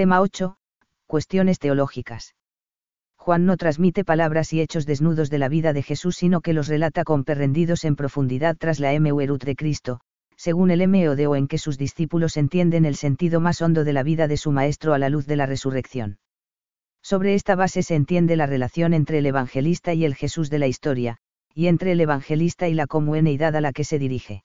Tema 8. Cuestiones teológicas. Juan no transmite palabras y hechos desnudos de la vida de Jesús, sino que los relata comprehendidos en profundidad tras la MURUT de Cristo, según el MODO en que sus discípulos entienden el sentido más hondo de la vida de su Maestro a la luz de la resurrección. Sobre esta base se entiende la relación entre el evangelista y el Jesús de la historia, y entre el evangelista y la comunidad a la que se dirige.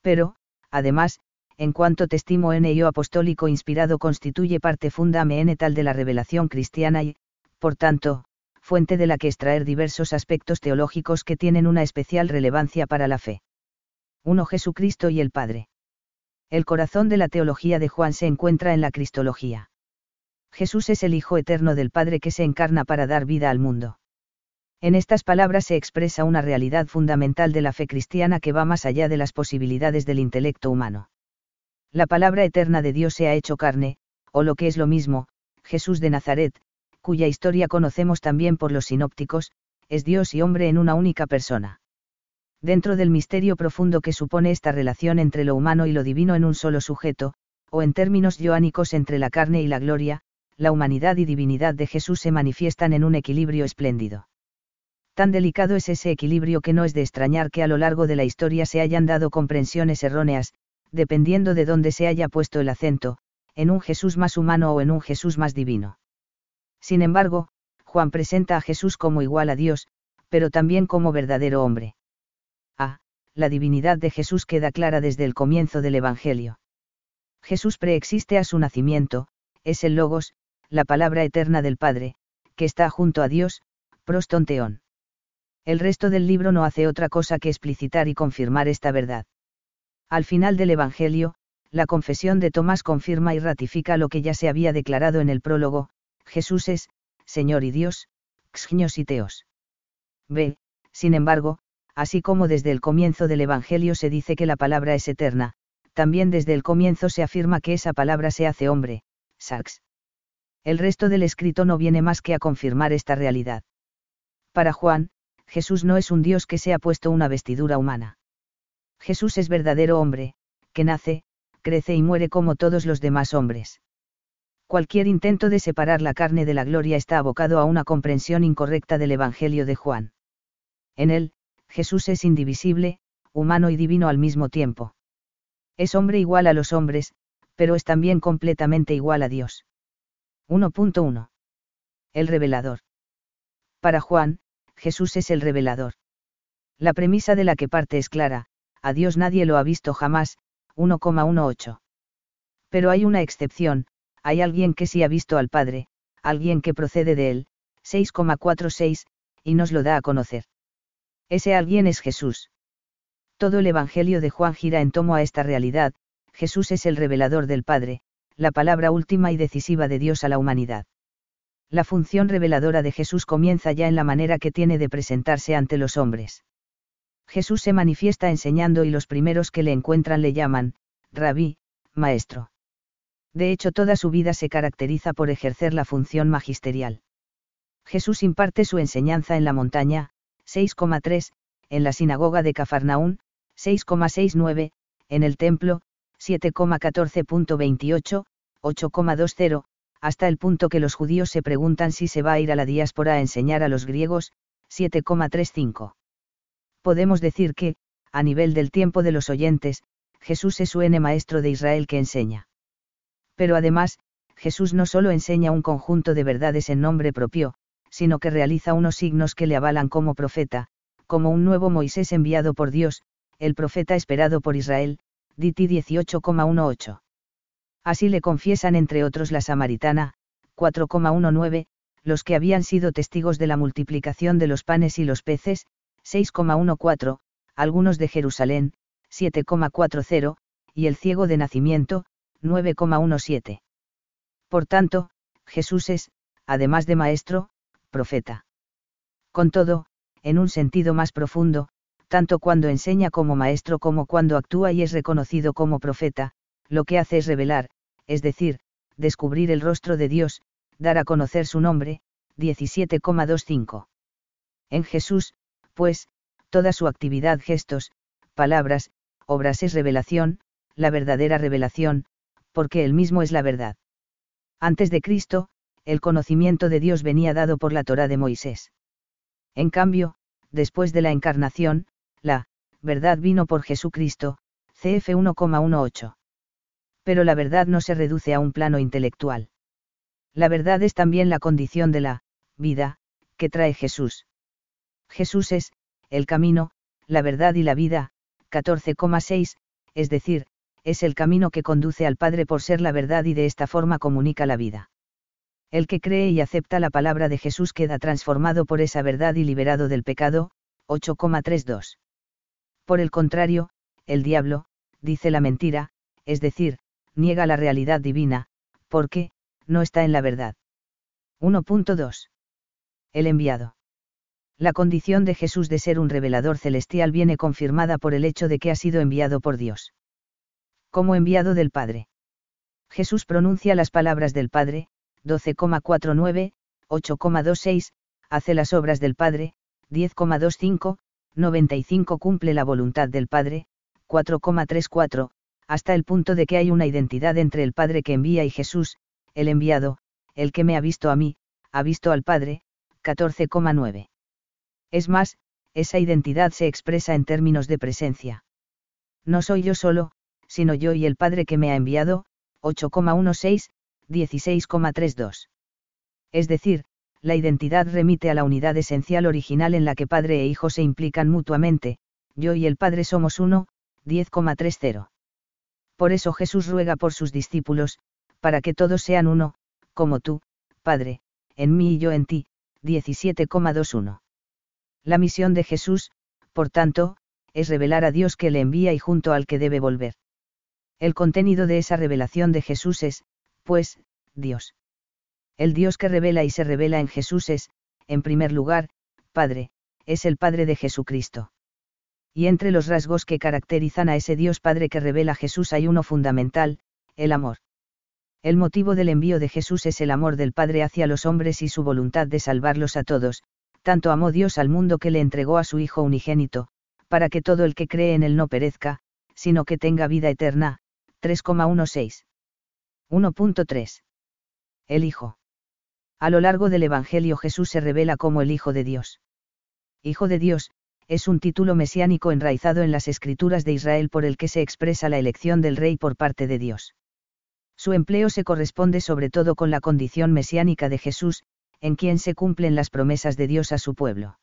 Pero, además, en cuanto testimonio apostólico inspirado constituye parte fundamental de la revelación cristiana y, por tanto, fuente de la que extraer diversos aspectos teológicos que tienen una especial relevancia para la fe. 1. Jesucristo y el Padre. El corazón de la teología de Juan se encuentra en la Cristología. Jesús es el Hijo eterno del Padre que se encarna para dar vida al mundo. En estas palabras se expresa una realidad fundamental de la fe cristiana que va más allá de las posibilidades del intelecto humano. La palabra eterna de Dios se ha hecho carne, o lo que es lo mismo, Jesús de Nazaret, cuya historia conocemos también por los sinópticos, es Dios y hombre en una única persona. Dentro del misterio profundo que supone esta relación entre lo humano y lo divino en un solo sujeto, o en términos joánicos entre la carne y la gloria, la humanidad y divinidad de Jesús se manifiestan en un equilibrio espléndido. Tan delicado es ese equilibrio que no es de extrañar que a lo largo de la historia se hayan dado comprensiones erróneas, dependiendo de dónde se haya puesto el acento, en un Jesús más humano o en un Jesús más divino. Sin embargo, Juan presenta a Jesús como igual a Dios, pero también como verdadero hombre. A. La divinidad de Jesús queda clara desde el comienzo del Evangelio. Jesús preexiste a su nacimiento, es el Logos, la palabra eterna del Padre, que está junto a Dios, prostonteón. El resto del libro no hace otra cosa que explicitar y confirmar esta verdad. Al final del Evangelio, la confesión de Tomás confirma y ratifica lo que ya se había declarado en el prólogo, Jesús es, Señor y Dios, xgnos y teos. B. Sin embargo, así como desde el comienzo del Evangelio se dice que la palabra es eterna, también desde el comienzo se afirma que esa palabra se hace hombre, Sax. El resto del escrito no viene más que a confirmar esta realidad. Para Juan, Jesús no es un Dios que se ha puesto una vestidura humana. Jesús es verdadero hombre, que nace, crece y muere como todos los demás hombres. Cualquier intento de separar la carne de la gloria está abocado a una comprensión incorrecta del Evangelio de Juan. En él, Jesús es indivisible, humano y divino al mismo tiempo. Es hombre igual a los hombres, pero es también completamente igual a Dios. 1.1. El revelador. Para Juan, Jesús es el revelador. La premisa de la que parte es clara, a Dios nadie lo ha visto jamás, 1,18. Pero hay una excepción, hay alguien que sí ha visto al Padre, alguien que procede de él, 6,46, y nos lo da a conocer. Ese alguien es Jesús. Todo el Evangelio de Juan gira en tomo a esta realidad, Jesús es el revelador del Padre, la palabra última y decisiva de Dios a la humanidad. La función reveladora de Jesús comienza ya en la manera que tiene de presentarse ante los hombres. Jesús se manifiesta enseñando y los primeros que le encuentran le llaman, rabí, maestro de hecho toda su vida se caracteriza por ejercer la función magisterial. Jesús imparte su enseñanza en la montaña, 6,3, en la sinagoga de Cafarnaún, 6,69, en el templo, 7,14.28, 8,20, hasta el punto que los judíos se preguntan si se va a ir a la diáspora a enseñar a los griegos, 7,35. Podemos decir que, a nivel del tiempo de los oyentes, Jesús es su N maestro de Israel que enseña pero además, Jesús no solo enseña un conjunto de verdades en nombre propio, sino que realiza unos signos que le avalan como profeta, como un nuevo Moisés enviado por Dios, el profeta esperado por Israel, Diti 18,18. Así le confiesan entre otros la samaritana, 4,19, los que habían sido testigos de la multiplicación de los panes y los peces, 6,14, algunos de Jerusalén, 7,40, y el ciego de nacimiento, 9,17. Por tanto, Jesús es, además de maestro, profeta. Con todo, en un sentido más profundo, tanto cuando enseña como maestro como cuando actúa y es reconocido como profeta, lo que hace es revelar, es decir, descubrir el rostro de Dios, dar a conocer su nombre, 17,25. En Jesús, pues, toda su actividad, gestos, palabras, obras es revelación, la verdadera revelación, porque él mismo es la verdad. Antes de Cristo, el conocimiento de Dios venía dado por la Torá de Moisés. En cambio, después de la encarnación, la verdad vino por Jesucristo, CF 1,18. Pero la verdad no se reduce a un plano intelectual. La verdad es también la condición de la vida que trae Jesús. Jesús es, el camino, la verdad y la vida, 14,6, es decir, es el camino que conduce al Padre por ser la verdad y de esta forma comunica la vida. El que cree y acepta la palabra de Jesús queda transformado por esa verdad y liberado del pecado, 8,32. Por el contrario, el diablo, dice la mentira, es decir, niega la realidad divina, porque, no está en la verdad. 1.2. El enviado. La condición de Jesús de ser un revelador celestial viene confirmada por el hecho de que ha sido enviado por Dios. Como enviado del Padre. Jesús pronuncia las palabras del Padre, 12,49, 8,26, hace las obras del Padre, 10,25, 95 cumple la voluntad del Padre, 4,34, hasta el punto de que hay una identidad entre el Padre que envía y Jesús, el enviado, el que me ha visto a mí, ha visto al Padre, 14,9. Es más, esa identidad se expresa en términos de presencia. No soy yo solo, sino yo y el Padre que me ha enviado, 8,16, 16,32. Es decir, la identidad remite a la unidad esencial original en la que Padre e Hijo se implican mutuamente, yo y el Padre somos uno, 10,30. Por eso Jesús ruega por sus discípulos, para que todos sean uno, como tú, Padre, en mí y yo en ti, 17,21. La misión de Jesús, por tanto, es revelar a Dios que le envía y junto al que debe volver. El contenido de esa revelación de Jesús es, pues, Dios. El Dios que revela y se revela en Jesús es, en primer lugar, Padre, es el Padre de Jesucristo. Y entre los rasgos que caracterizan a ese Dios Padre que revela Jesús hay uno fundamental, el amor. El motivo del envío de Jesús es el amor del Padre hacia los hombres y su voluntad de salvarlos a todos, tanto amó Dios al mundo que le entregó a su Hijo unigénito, para que todo el que cree en él no perezca, sino que tenga vida eterna. 3,16. 1.3. El Hijo. A lo largo del Evangelio Jesús se revela como el Hijo de Dios. Hijo de Dios, es un título mesiánico enraizado en las escrituras de Israel por el que se expresa la elección del rey por parte de Dios. Su empleo se corresponde sobre todo con la condición mesiánica de Jesús, en quien se cumplen las promesas de Dios a su pueblo.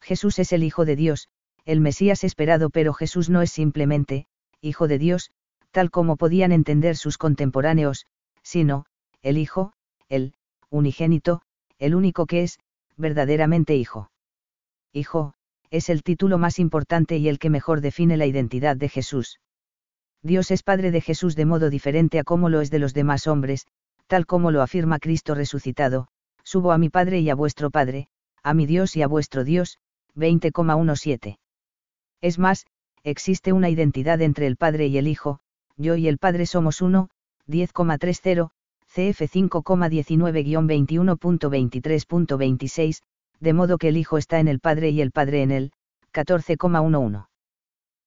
Jesús es el Hijo de Dios, el Mesías esperado, pero Jesús no es simplemente, Hijo de Dios, tal como podían entender sus contemporáneos, sino, el Hijo, el, unigénito, el único que es, verdaderamente Hijo. Hijo, es el título más importante y el que mejor define la identidad de Jesús. Dios es Padre de Jesús de modo diferente a como lo es de los demás hombres, tal como lo afirma Cristo resucitado, subo a mi Padre y a vuestro Padre, a mi Dios y a vuestro Dios, 20,17. Es más, existe una identidad entre el Padre y el Hijo, yo y el Padre somos uno, 10,30, CF 5,19-21.23.26, de modo que el Hijo está en el Padre y el Padre en él, 14,11.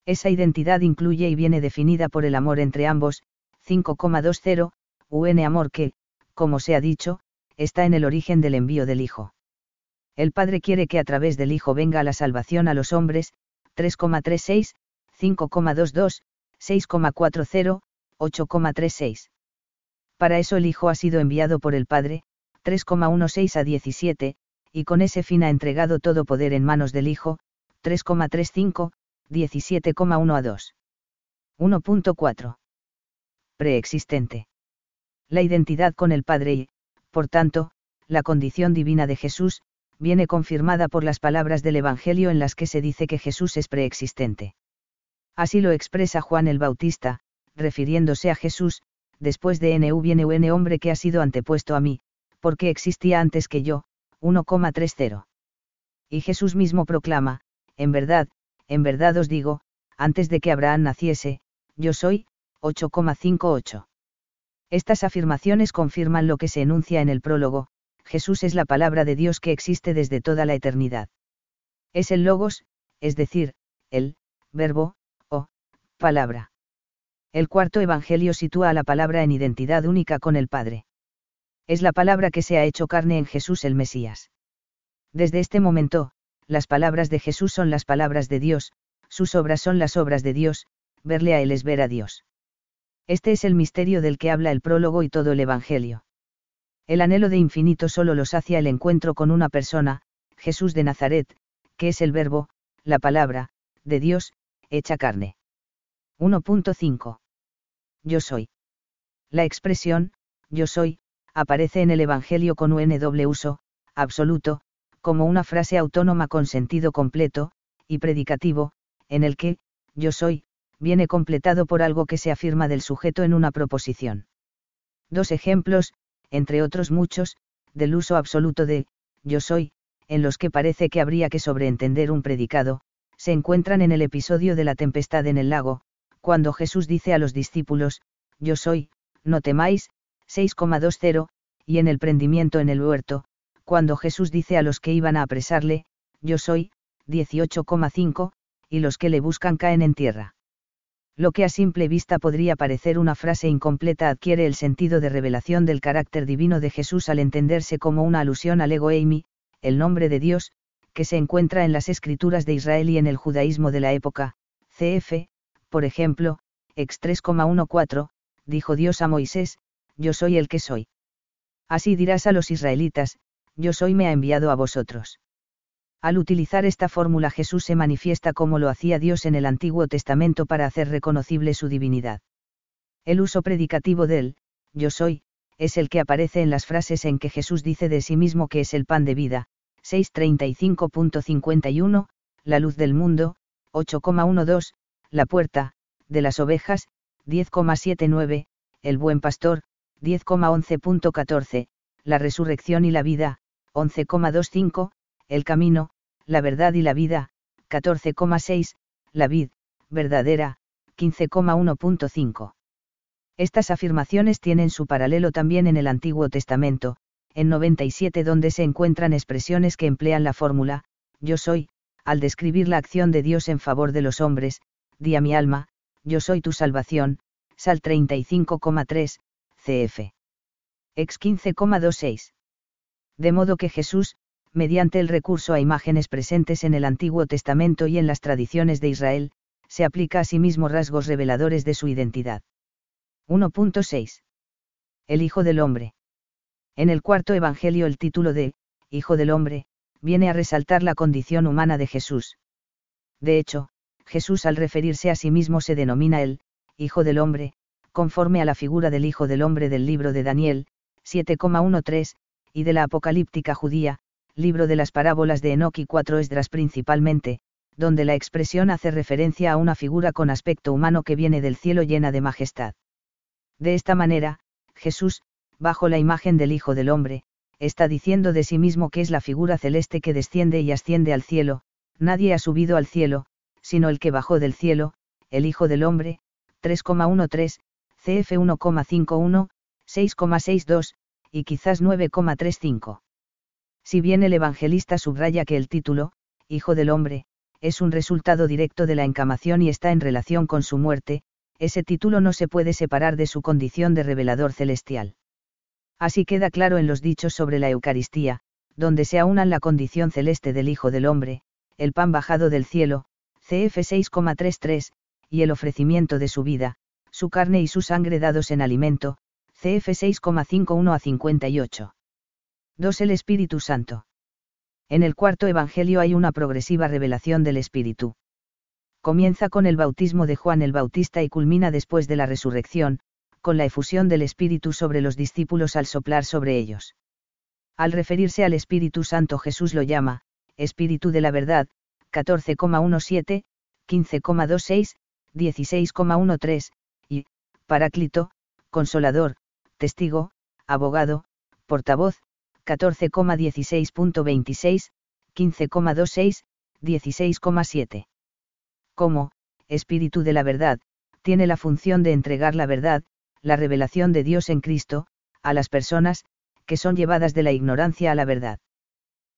Esa identidad incluye y viene definida por el amor entre ambos, 5,20, UN amor que, como se ha dicho, está en el origen del envío del Hijo. El Padre quiere que a través del Hijo venga la salvación a los hombres, 3,36, 5,22, 6,40, 8,36. Para eso el Hijo ha sido enviado por el Padre, 3,16 a 17, y con ese fin ha entregado todo poder en manos del Hijo, 3,35, 17,1 a 2. 1.4. Preexistente. La identidad con el Padre y, por tanto, la condición divina de Jesús, viene confirmada por las palabras del Evangelio en las que se dice que Jesús es preexistente. Así lo expresa Juan el Bautista, refiriéndose a Jesús, después de NU viene UN hombre que ha sido antepuesto a mí, porque existía antes que yo, 1,30. Y Jesús mismo proclama, en verdad, en verdad os digo, antes de que Abraham naciese, yo soy, 8,58. Estas afirmaciones confirman lo que se enuncia en el prólogo, Jesús es la palabra de Dios que existe desde toda la eternidad. Es el logos, es decir, el, verbo, o, palabra. El cuarto Evangelio sitúa a la palabra en identidad única con el Padre. Es la palabra que se ha hecho carne en Jesús el Mesías. Desde este momento, las palabras de Jesús son las palabras de Dios, sus obras son las obras de Dios, verle a Él es ver a Dios. Este es el misterio del que habla el prólogo y todo el Evangelio. El anhelo de infinito solo lo sacia el encuentro con una persona, Jesús de Nazaret, que es el verbo, la palabra, de Dios, hecha carne. 1.5. Yo soy. La expresión, yo soy, aparece en el Evangelio con un uso, absoluto, como una frase autónoma con sentido completo, y predicativo, en el que, yo soy, viene completado por algo que se afirma del sujeto en una proposición. Dos ejemplos, entre otros muchos, del uso absoluto de, yo soy, en los que parece que habría que sobreentender un predicado, se encuentran en el episodio de la tempestad en el lago, cuando Jesús dice a los discípulos, yo soy, no temáis, 6,20, y en el prendimiento en el huerto, cuando Jesús dice a los que iban a apresarle, yo soy, 18,5, y los que le buscan caen en tierra. Lo que a simple vista podría parecer una frase incompleta adquiere el sentido de revelación del carácter divino de Jesús al entenderse como una alusión al ego Eimi, el nombre de Dios, que se encuentra en las escrituras de Israel y en el judaísmo de la época, cf. Por ejemplo, ex 3,14, dijo Dios a Moisés, yo soy el que soy. Así dirás a los israelitas, yo soy me ha enviado a vosotros. Al utilizar esta fórmula Jesús se manifiesta como lo hacía Dios en el Antiguo Testamento para hacer reconocible su divinidad. El uso predicativo del, yo soy, es el que aparece en las frases en que Jesús dice de sí mismo que es el pan de vida, 635.51, la luz del mundo, 8,12, la puerta, de las ovejas, 10,79, el buen pastor, 10,11.14, la resurrección y la vida, 11,25, el camino, la verdad y la vida, 14,6, la vid, verdadera, 15,1.5. Estas afirmaciones tienen su paralelo también en el Antiguo Testamento, en 97 donde se encuentran expresiones que emplean la fórmula, yo soy, al describir la acción de Dios en favor de los hombres, di a mi alma, yo soy tu salvación, Sal 35,3, cf. Ex 15,26. De modo que Jesús, mediante el recurso a imágenes presentes en el Antiguo Testamento y en las tradiciones de Israel, se aplica a sí mismo rasgos reveladores de su identidad. 1.6. El Hijo del Hombre. En el cuarto Evangelio el título de, Hijo del Hombre, viene a resaltar la condición humana de Jesús. De hecho, Jesús al referirse a sí mismo se denomina el, Hijo del Hombre, conforme a la figura del Hijo del Hombre del libro de Daniel, 7,13, y de la Apocalíptica judía, libro de las parábolas de Enoch y cuatro Esdras principalmente, donde la expresión hace referencia a una figura con aspecto humano que viene del cielo llena de majestad. De esta manera, Jesús, bajo la imagen del Hijo del Hombre, está diciendo de sí mismo que es la figura celeste que desciende y asciende al cielo, nadie ha subido al cielo, sino el que bajó del cielo, el Hijo del Hombre, 3,13, CF 1,51, 6,62, y quizás 9,35. Si bien el evangelista subraya que el título, Hijo del Hombre, es un resultado directo de la encamación y está en relación con su muerte, ese título no se puede separar de su condición de revelador celestial. Así queda claro en los dichos sobre la Eucaristía, donde se aunan la condición celeste del Hijo del Hombre, el pan bajado del cielo, CF 6,33, y el ofrecimiento de su vida, su carne y su sangre dados en alimento, CF 6,51 a 58. 2. El Espíritu Santo. En el cuarto Evangelio hay una progresiva revelación del Espíritu. Comienza con el bautismo de Juan el Bautista y culmina después de la resurrección, con la efusión del Espíritu sobre los discípulos al soplar sobre ellos. Al referirse al Espíritu Santo Jesús lo llama, Espíritu de la verdad, 14,17, 15,26, 16,13, y, Paráclito, Consolador, Testigo, Abogado, Portavoz, 14,16.26, 15,26, 16,7. Como, Espíritu de la verdad, tiene la función de entregar la verdad, la revelación de Dios en Cristo, a las personas, que son llevadas de la ignorancia a la verdad.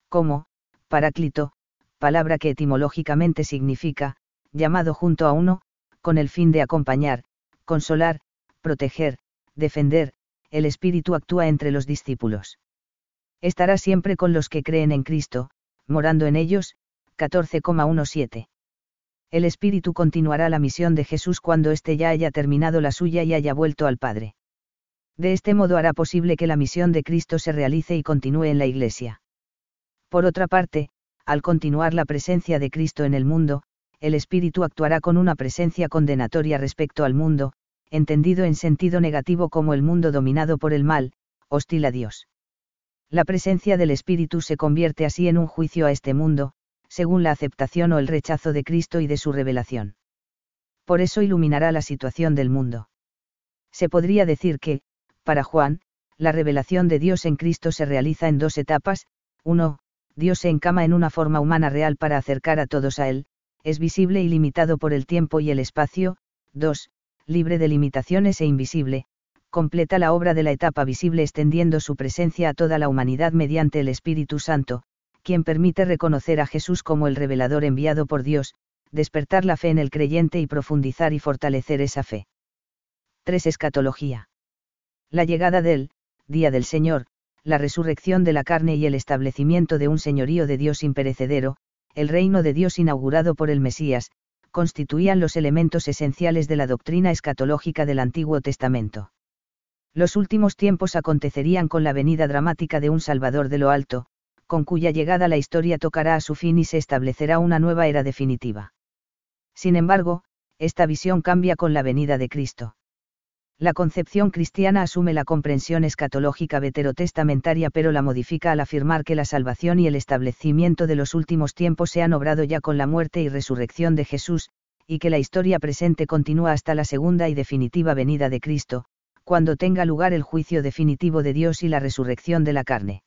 Como, Paráclito, palabra que etimológicamente significa, llamado junto a uno, con el fin de acompañar, consolar, proteger, defender, el Espíritu actúa entre los discípulos. Estará siempre con los que creen en Cristo, morando en ellos, 14,17. El Espíritu continuará la misión de Jesús cuando éste ya haya terminado la suya y haya vuelto al Padre. De este modo hará posible que la misión de Cristo se realice y continúe en la Iglesia. Por otra parte, al continuar la presencia de Cristo en el mundo, el Espíritu actuará con una presencia condenatoria respecto al mundo, entendido en sentido negativo como el mundo dominado por el mal, hostil a Dios. La presencia del Espíritu se convierte así en un juicio a este mundo, según la aceptación o el rechazo de Cristo y de su revelación. Por eso iluminará la situación del mundo. Se podría decir que, para Juan, la revelación de Dios en Cristo se realiza en dos etapas, 1. Dios se encama en una forma humana real para acercar a todos a Él, es visible y limitado por el tiempo y el espacio, 2. Libre de limitaciones e invisible, completa la obra de la etapa visible extendiendo su presencia a toda la humanidad mediante el Espíritu Santo, quien permite reconocer a Jesús como el revelador enviado por Dios, despertar la fe en el creyente y profundizar y fortalecer esa fe. 3. Escatología la llegada del, día del Señor, la resurrección de la carne y el establecimiento de un señorío de Dios imperecedero, el reino de Dios inaugurado por el Mesías, constituían los elementos esenciales de la doctrina escatológica del Antiguo Testamento. Los últimos tiempos acontecerían con la venida dramática de un Salvador de lo alto, con cuya llegada la historia tocará a su fin y se establecerá una nueva era definitiva. Sin embargo, esta visión cambia con la venida de Cristo. La concepción cristiana asume la comprensión escatológica veterotestamentaria pero la modifica al afirmar que la salvación y el establecimiento de los últimos tiempos se han obrado ya con la muerte y resurrección de Jesús, y que la historia presente continúa hasta la segunda y definitiva venida de Cristo, cuando tenga lugar el juicio definitivo de Dios y la resurrección de la carne.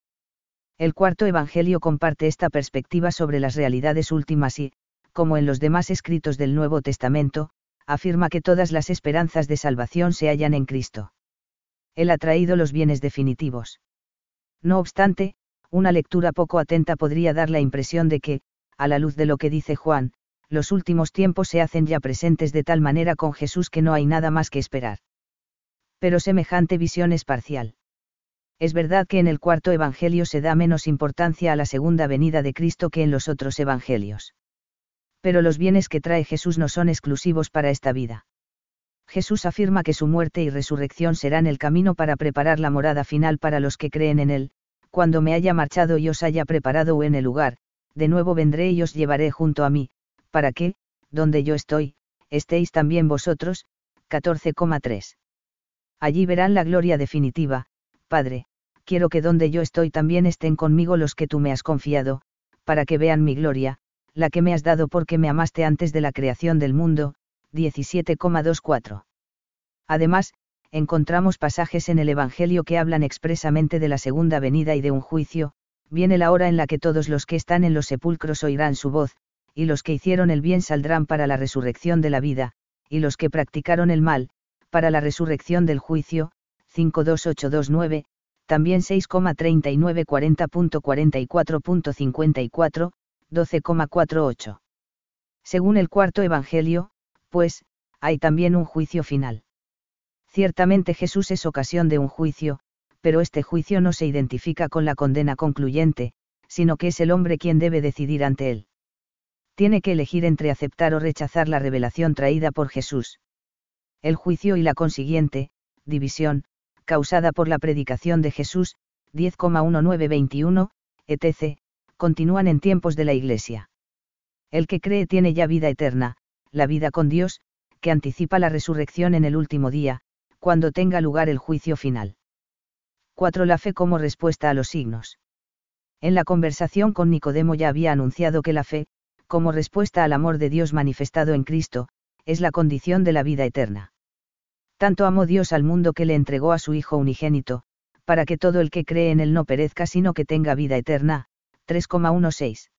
El cuarto Evangelio comparte esta perspectiva sobre las realidades últimas y, como en los demás escritos del Nuevo Testamento, afirma que todas las esperanzas de salvación se hallan en Cristo. Él ha traído los bienes definitivos. No obstante, una lectura poco atenta podría dar la impresión de que, a la luz de lo que dice Juan, los últimos tiempos se hacen ya presentes de tal manera con Jesús que no hay nada más que esperar. Pero semejante visión es parcial. Es verdad que en el cuarto Evangelio se da menos importancia a la segunda venida de Cristo que en los otros Evangelios pero los bienes que trae Jesús no son exclusivos para esta vida. Jesús afirma que su muerte y resurrección serán el camino para preparar la morada final para los que creen en Él, cuando me haya marchado y os haya preparado en el lugar, de nuevo vendré y os llevaré junto a mí, para que, donde yo estoy, estéis también vosotros, 14,3. Allí verán la gloria definitiva, Padre, quiero que donde yo estoy también estén conmigo los que tú me has confiado, para que vean mi gloria, la que me has dado porque me amaste antes de la creación del mundo, 17,24. Además, encontramos pasajes en el Evangelio que hablan expresamente de la segunda venida y de un juicio, viene la hora en la que todos los que están en los sepulcros oirán su voz, y los que hicieron el bien saldrán para la resurrección de la vida, y los que practicaron el mal, para la resurrección del juicio, 52829, también 6,39 40.44.54, 12,48. Según el cuarto Evangelio, pues, hay también un juicio final. Ciertamente Jesús es ocasión de un juicio, pero este juicio no se identifica con la condena concluyente, sino que es el hombre quien debe decidir ante él. Tiene que elegir entre aceptar o rechazar la revelación traída por Jesús. El juicio y la consiguiente, división, causada por la predicación de Jesús, 10,1921, etc., continúan en tiempos de la Iglesia. El que cree tiene ya vida eterna, la vida con Dios, que anticipa la resurrección en el último día, cuando tenga lugar el juicio final. 4. La fe como respuesta a los signos. En la conversación con Nicodemo ya había anunciado que la fe, como respuesta al amor de Dios manifestado en Cristo, es la condición de la vida eterna. Tanto amó Dios al mundo que le entregó a su Hijo unigénito, para que todo el que cree en él no perezca sino que tenga vida eterna, 3,16.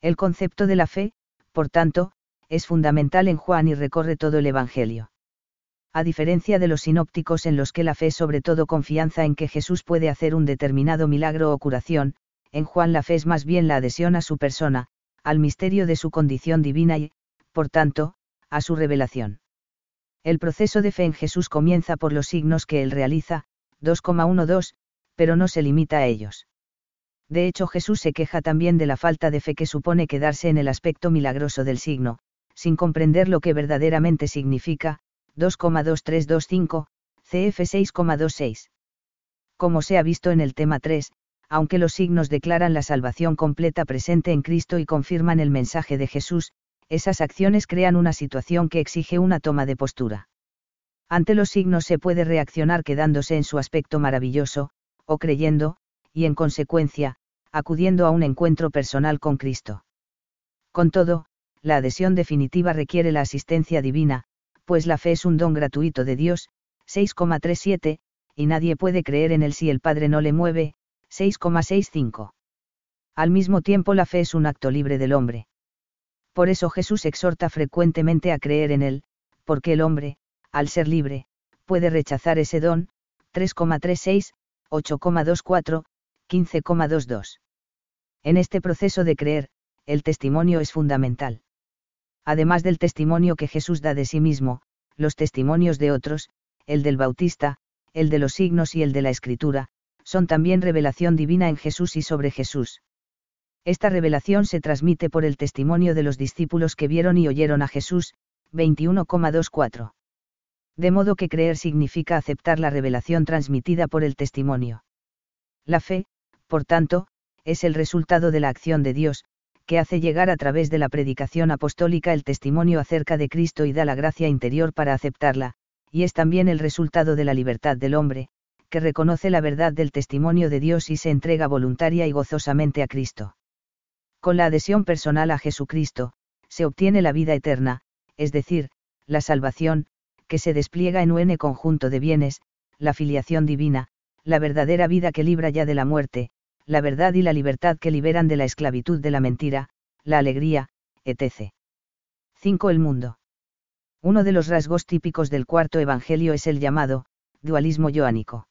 El concepto de la fe, por tanto, es fundamental en Juan y recorre todo el Evangelio. A diferencia de los sinópticos en los que la fe es sobre todo confianza en que Jesús puede hacer un determinado milagro o curación, en Juan la fe es más bien la adhesión a su persona, al misterio de su condición divina y, por tanto, a su revelación. El proceso de fe en Jesús comienza por los signos que él realiza, 2,12, pero no se limita a ellos. De hecho Jesús se queja también de la falta de fe que supone quedarse en el aspecto milagroso del signo, sin comprender lo que verdaderamente significa, 2,2325, CF 6,26. Como se ha visto en el tema 3, aunque los signos declaran la salvación completa presente en Cristo y confirman el mensaje de Jesús, esas acciones crean una situación que exige una toma de postura. Ante los signos se puede reaccionar quedándose en su aspecto maravilloso, o creyendo, y en consecuencia, acudiendo a un encuentro personal con Cristo. Con todo, la adhesión definitiva requiere la asistencia divina, pues la fe es un don gratuito de Dios, 6,37, y nadie puede creer en él si el Padre no le mueve, 6,65. Al mismo tiempo la fe es un acto libre del hombre. Por eso Jesús exhorta frecuentemente a creer en él, porque el hombre, al ser libre, puede rechazar ese don, 3,36, 8,24, 15,22. En este proceso de creer, el testimonio es fundamental. Además del testimonio que Jesús da de sí mismo, los testimonios de otros, el del Bautista, el de los signos y el de la Escritura, son también revelación divina en Jesús y sobre Jesús. Esta revelación se transmite por el testimonio de los discípulos que vieron y oyeron a Jesús, 21,24. De modo que creer significa aceptar la revelación transmitida por el testimonio. La fe, por tanto, es el resultado de la acción de Dios, que hace llegar a través de la predicación apostólica el testimonio acerca de Cristo y da la gracia interior para aceptarla, y es también el resultado de la libertad del hombre, que reconoce la verdad del testimonio de Dios y se entrega voluntaria y gozosamente a Cristo. Con la adhesión personal a Jesucristo, se obtiene la vida eterna, es decir, la salvación, que se despliega en un conjunto de bienes, la filiación divina, la verdadera vida que libra ya de la muerte, la verdad y la libertad que liberan de la esclavitud de la mentira, la alegría, etc. 5. El mundo. Uno de los rasgos típicos del cuarto evangelio es el llamado, dualismo yoánico.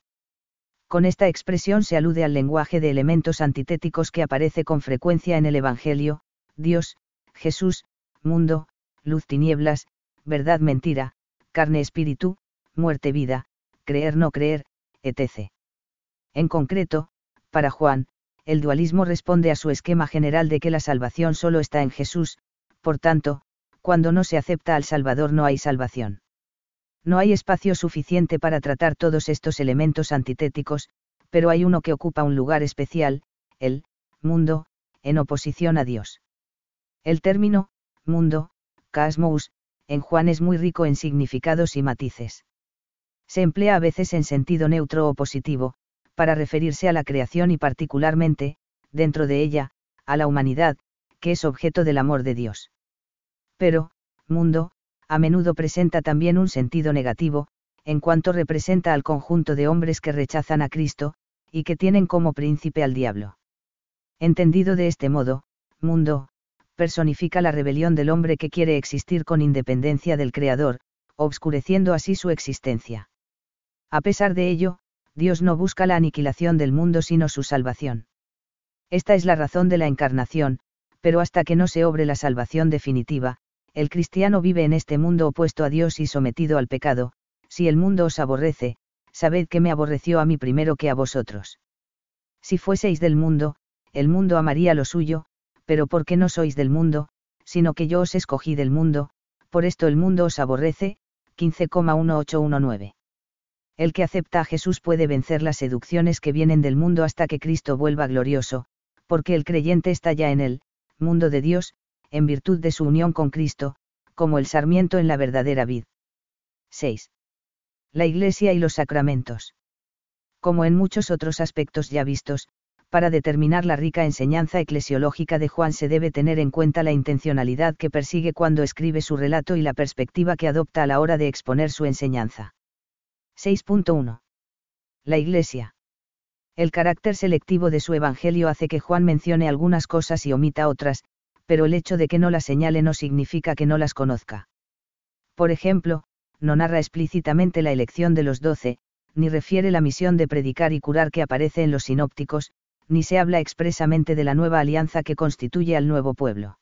Con esta expresión se alude al lenguaje de elementos antitéticos que aparece con frecuencia en el Evangelio, Dios, Jesús, mundo, luz tinieblas, verdad mentira, carne espíritu, muerte vida, creer no creer, etc. En concreto, para Juan, el dualismo responde a su esquema general de que la salvación solo está en Jesús, por tanto, cuando no se acepta al Salvador no hay salvación. No hay espacio suficiente para tratar todos estos elementos antitéticos, pero hay uno que ocupa un lugar especial, el mundo, en oposición a Dios. El término, mundo, cosmos, en Juan es muy rico en significados y matices. Se emplea a veces en sentido neutro o positivo, para referirse a la creación y particularmente, dentro de ella, a la humanidad, que es objeto del amor de Dios. Pero, mundo, a menudo presenta también un sentido negativo, en cuanto representa al conjunto de hombres que rechazan a Cristo, y que tienen como príncipe al diablo. Entendido de este modo, mundo, personifica la rebelión del hombre que quiere existir con independencia del Creador, obscureciendo así su existencia. A pesar de ello, Dios no busca la aniquilación del mundo sino su salvación. Esta es la razón de la encarnación, pero hasta que no se obre la salvación definitiva, el cristiano vive en este mundo opuesto a Dios y sometido al pecado, si el mundo os aborrece, sabed que me aborreció a mí primero que a vosotros. Si fueseis del mundo, el mundo amaría lo suyo, pero porque no sois del mundo, sino que yo os escogí del mundo, por esto el mundo os aborrece, 15,1819 el que acepta a Jesús puede vencer las seducciones que vienen del mundo hasta que Cristo vuelva glorioso, porque el creyente está ya en el mundo de Dios, en virtud de su unión con Cristo, como el sarmiento en la verdadera vid. 6. La Iglesia y los sacramentos. Como en muchos otros aspectos ya vistos, para determinar la rica enseñanza eclesiológica de Juan se debe tener en cuenta la intencionalidad que persigue cuando escribe su relato y la perspectiva que adopta a la hora de exponer su enseñanza. 6.1. La Iglesia. El carácter selectivo de su Evangelio hace que Juan mencione algunas cosas y omita otras, pero el hecho de que no las señale no significa que no las conozca. Por ejemplo, no narra explícitamente la elección de los doce, ni refiere la misión de predicar y curar que aparece en los sinópticos, ni se habla expresamente de la nueva alianza que constituye al nuevo pueblo.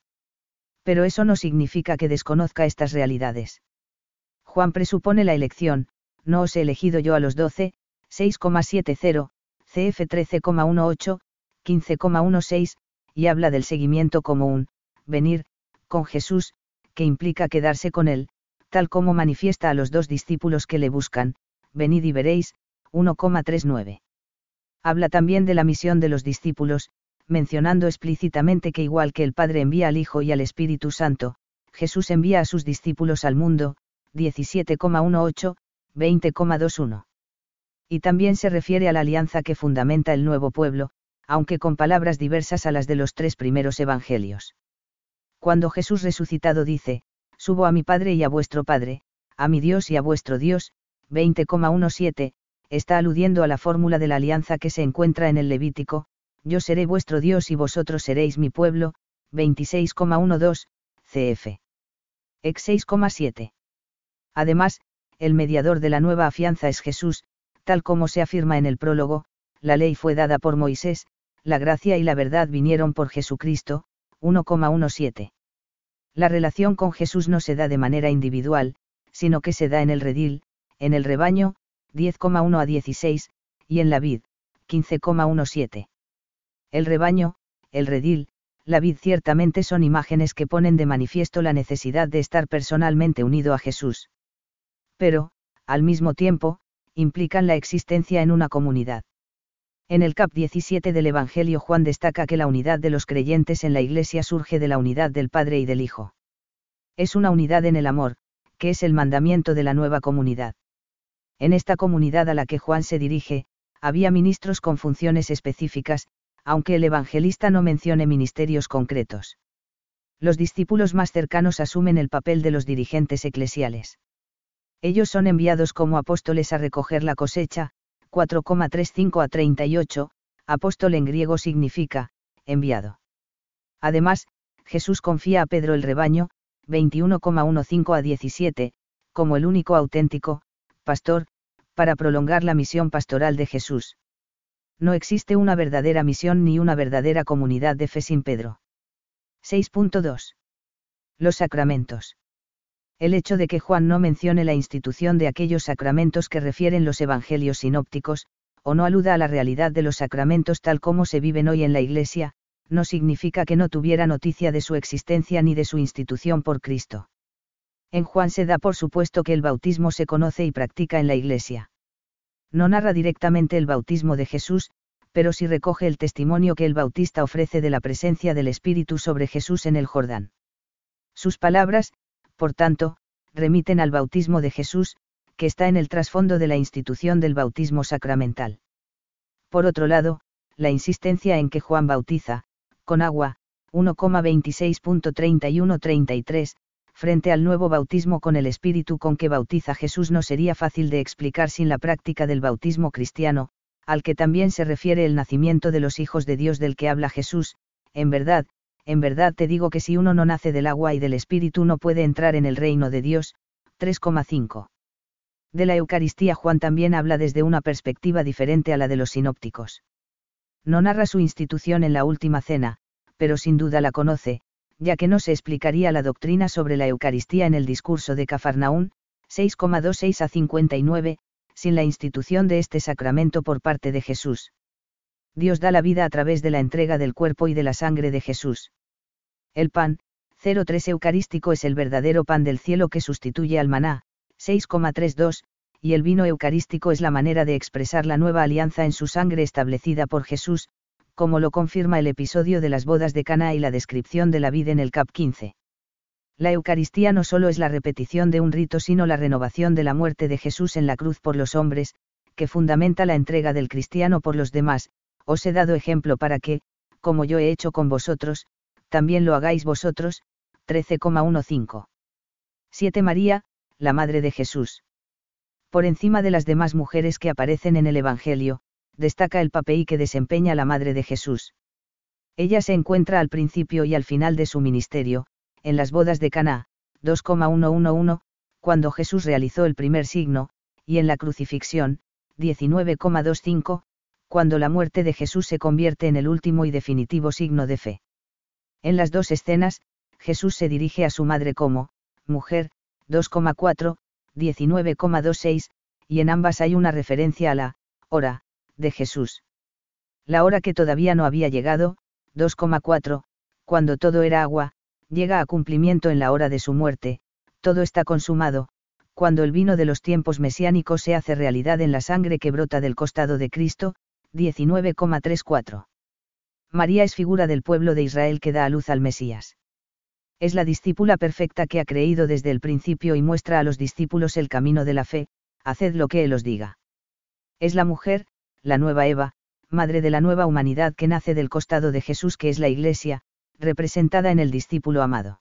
Pero eso no significa que desconozca estas realidades. Juan presupone la elección, no os he elegido yo a los doce, 6,70, CF 13,18, 15,16, y habla del seguimiento como un, venir, con Jesús, que implica quedarse con él, tal como manifiesta a los dos discípulos que le buscan, venid y veréis, 1,39. Habla también de la misión de los discípulos, mencionando explícitamente que igual que el Padre envía al Hijo y al Espíritu Santo, Jesús envía a sus discípulos al mundo, 17,18, 20,21. Y también se refiere a la alianza que fundamenta el nuevo pueblo, aunque con palabras diversas a las de los tres primeros evangelios. Cuando Jesús resucitado dice, Subo a mi Padre y a vuestro Padre, a mi Dios y a vuestro Dios, 20,17, está aludiendo a la fórmula de la alianza que se encuentra en el Levítico, Yo seré vuestro Dios y vosotros seréis mi pueblo, 26,12, cf. Ex 6,7. Además, el mediador de la nueva afianza es Jesús, tal como se afirma en el prólogo, la ley fue dada por Moisés, la gracia y la verdad vinieron por Jesucristo, 1,17. La relación con Jesús no se da de manera individual, sino que se da en el redil, en el rebaño, 10,1 a 16, y en la vid, 15,17. El rebaño, el redil, la vid ciertamente son imágenes que ponen de manifiesto la necesidad de estar personalmente unido a Jesús. Pero, al mismo tiempo, implican la existencia en una comunidad. En el cap 17 del Evangelio Juan destaca que la unidad de los creyentes en la Iglesia surge de la unidad del Padre y del Hijo. Es una unidad en el amor, que es el mandamiento de la nueva comunidad. En esta comunidad a la que Juan se dirige, había ministros con funciones específicas, aunque el evangelista no mencione ministerios concretos. Los discípulos más cercanos asumen el papel de los dirigentes eclesiales. Ellos son enviados como apóstoles a recoger la cosecha, 4,35 a 38, apóstol en griego significa, enviado. Además, Jesús confía a Pedro el rebaño, 21,15 a 17, como el único auténtico, pastor, para prolongar la misión pastoral de Jesús. No existe una verdadera misión ni una verdadera comunidad de fe sin Pedro. 6.2. Los sacramentos el hecho de que Juan no mencione la institución de aquellos sacramentos que refieren los evangelios sinópticos, o no aluda a la realidad de los sacramentos tal como se viven hoy en la Iglesia, no significa que no tuviera noticia de su existencia ni de su institución por Cristo. En Juan se da por supuesto que el bautismo se conoce y practica en la Iglesia. No narra directamente el bautismo de Jesús, pero sí recoge el testimonio que el bautista ofrece de la presencia del Espíritu sobre Jesús en el Jordán. Sus palabras, por tanto, remiten al bautismo de Jesús, que está en el trasfondo de la institución del bautismo sacramental. Por otro lado, la insistencia en que Juan bautiza, con agua, 1,26.3133, frente al nuevo bautismo con el Espíritu con que bautiza Jesús no sería fácil de explicar sin la práctica del bautismo cristiano, al que también se refiere el nacimiento de los hijos de Dios del que habla Jesús, en verdad, en verdad te digo que si uno no nace del agua y del espíritu no puede entrar en el reino de Dios. 3,5. De la Eucaristía Juan también habla desde una perspectiva diferente a la de los sinópticos. No narra su institución en la última cena, pero sin duda la conoce, ya que no se explicaría la doctrina sobre la Eucaristía en el discurso de Cafarnaún, 6,26 a 59, sin la institución de este sacramento por parte de Jesús. Dios da la vida a través de la entrega del cuerpo y de la sangre de Jesús. El pan, 0,3 eucarístico es el verdadero pan del cielo que sustituye al maná, 6,32, y el vino eucarístico es la manera de expresar la nueva alianza en su sangre establecida por Jesús, como lo confirma el episodio de las bodas de Cana y la descripción de la vida en el cap 15. La Eucaristía no solo es la repetición de un rito, sino la renovación de la muerte de Jesús en la cruz por los hombres, que fundamenta la entrega del cristiano por los demás, os he dado ejemplo para que, como yo he hecho con vosotros, también lo hagáis vosotros, 13,15. 7. María, la Madre de Jesús. Por encima de las demás mujeres que aparecen en el Evangelio, destaca el papel que desempeña la Madre de Jesús. Ella se encuentra al principio y al final de su ministerio, en las bodas de Caná, 2,111, cuando Jesús realizó el primer signo, y en la crucifixión, 19,25, cuando la muerte de Jesús se convierte en el último y definitivo signo de fe. En las dos escenas, Jesús se dirige a su madre como, mujer, 2,4, 19,26, y en ambas hay una referencia a la, hora, de Jesús. La hora que todavía no había llegado, 2,4, cuando todo era agua, llega a cumplimiento en la hora de su muerte, todo está consumado, cuando el vino de los tiempos mesiánicos se hace realidad en la sangre que brota del costado de Cristo, 19,34. María es figura del pueblo de Israel que da a luz al Mesías. Es la discípula perfecta que ha creído desde el principio y muestra a los discípulos el camino de la fe, haced lo que Él os diga. Es la mujer, la nueva Eva, madre de la nueva humanidad que nace del costado de Jesús que es la Iglesia, representada en el discípulo amado.